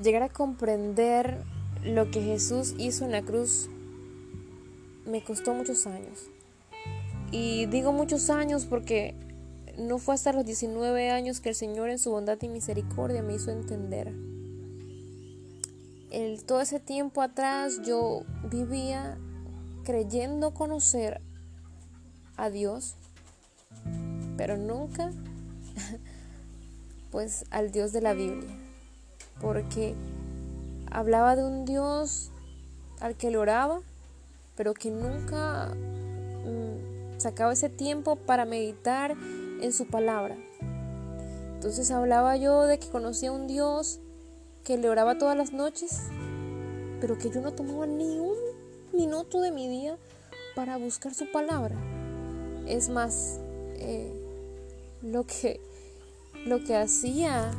llegar a comprender lo que Jesús hizo en la cruz me costó muchos años. Y digo muchos años porque no fue hasta los 19 años que el Señor en su bondad y misericordia me hizo entender. El, todo ese tiempo atrás yo vivía creyendo conocer a Dios, pero nunca pues al Dios de la Biblia, porque hablaba de un Dios al que le oraba, pero que nunca mm, sacaba ese tiempo para meditar en su palabra. Entonces hablaba yo de que conocía a un Dios que le oraba todas las noches, pero que yo no tomaba ni un minuto de mi día para buscar su palabra. Es más, eh, lo que lo que hacía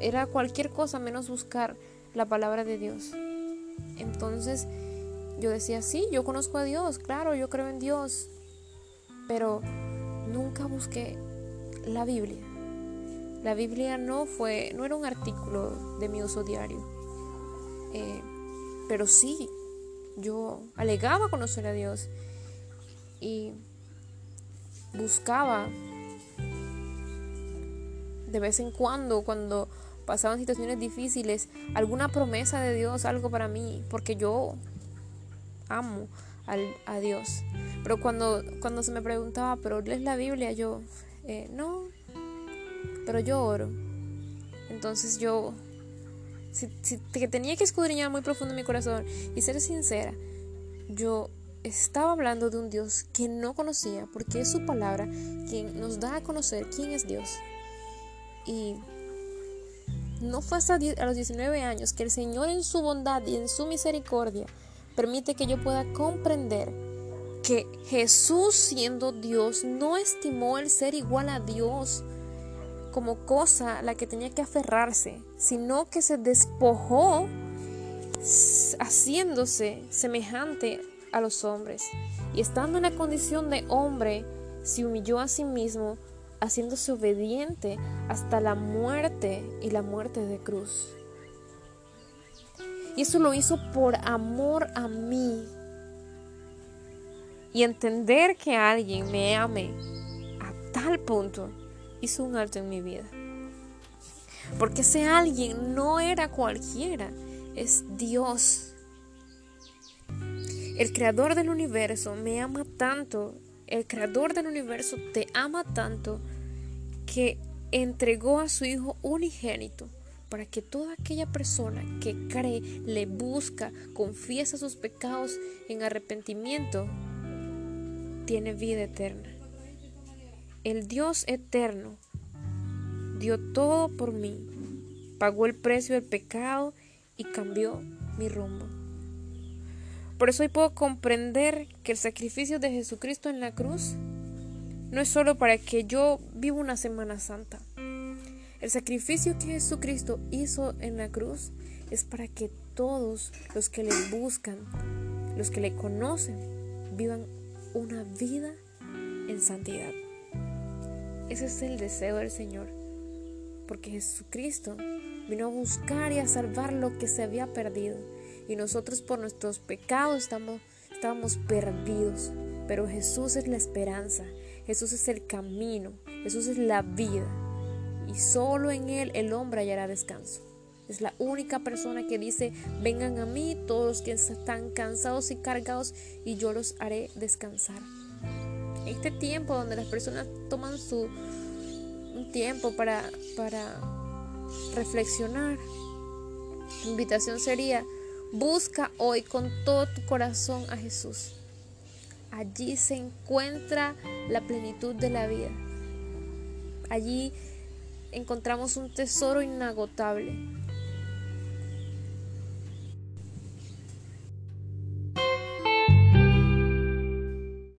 era cualquier cosa menos buscar la palabra de Dios. Entonces yo decía, sí, yo conozco a Dios, claro, yo creo en Dios, pero nunca busqué la Biblia. La Biblia no fue, no era un artículo de mi uso diario, eh, pero sí, yo alegaba conocer a Dios y buscaba de vez en cuando, cuando pasaban situaciones difíciles, alguna promesa de Dios, algo para mí, porque yo amo a Dios. Pero cuando, cuando se me preguntaba, ¿pero lees la Biblia? Yo, eh, no, pero yo oro. Entonces yo, si, que tenía que escudriñar muy profundo mi corazón y ser sincera, yo estaba hablando de un Dios que no conocía, porque es su palabra quien nos da a conocer quién es Dios. Y no fue hasta a los 19 años que el Señor en su bondad y en su misericordia permite que yo pueda comprender que Jesús siendo Dios no estimó el ser igual a Dios como cosa a la que tenía que aferrarse, sino que se despojó haciéndose semejante a los hombres. Y estando en la condición de hombre, se humilló a sí mismo haciéndose obediente hasta la muerte y la muerte de cruz. Y eso lo hizo por amor a mí. Y entender que alguien me ame a tal punto hizo un alto en mi vida. Porque ese alguien no era cualquiera, es Dios. El creador del universo me ama tanto el creador del universo te ama tanto que entregó a su Hijo unigénito para que toda aquella persona que cree, le busca, confiesa sus pecados en arrepentimiento, tiene vida eterna. El Dios eterno dio todo por mí, pagó el precio del pecado y cambió mi rumbo. Por eso hoy puedo comprender que el sacrificio de Jesucristo en la cruz no es solo para que yo viva una Semana Santa. El sacrificio que Jesucristo hizo en la cruz es para que todos los que le buscan, los que le conocen, vivan una vida en santidad. Ese es el deseo del Señor, porque Jesucristo vino a buscar y a salvar lo que se había perdido y nosotros por nuestros pecados estamos, estábamos perdidos. Pero Jesús es la esperanza, Jesús es el camino, Jesús es la vida. Y solo en Él el hombre hallará descanso. Es la única persona que dice, vengan a mí todos los que están cansados y cargados y yo los haré descansar. Este tiempo donde las personas toman su un tiempo para, para reflexionar, la invitación sería, Busca hoy con todo tu corazón a Jesús. Allí se encuentra la plenitud de la vida. Allí encontramos un tesoro inagotable.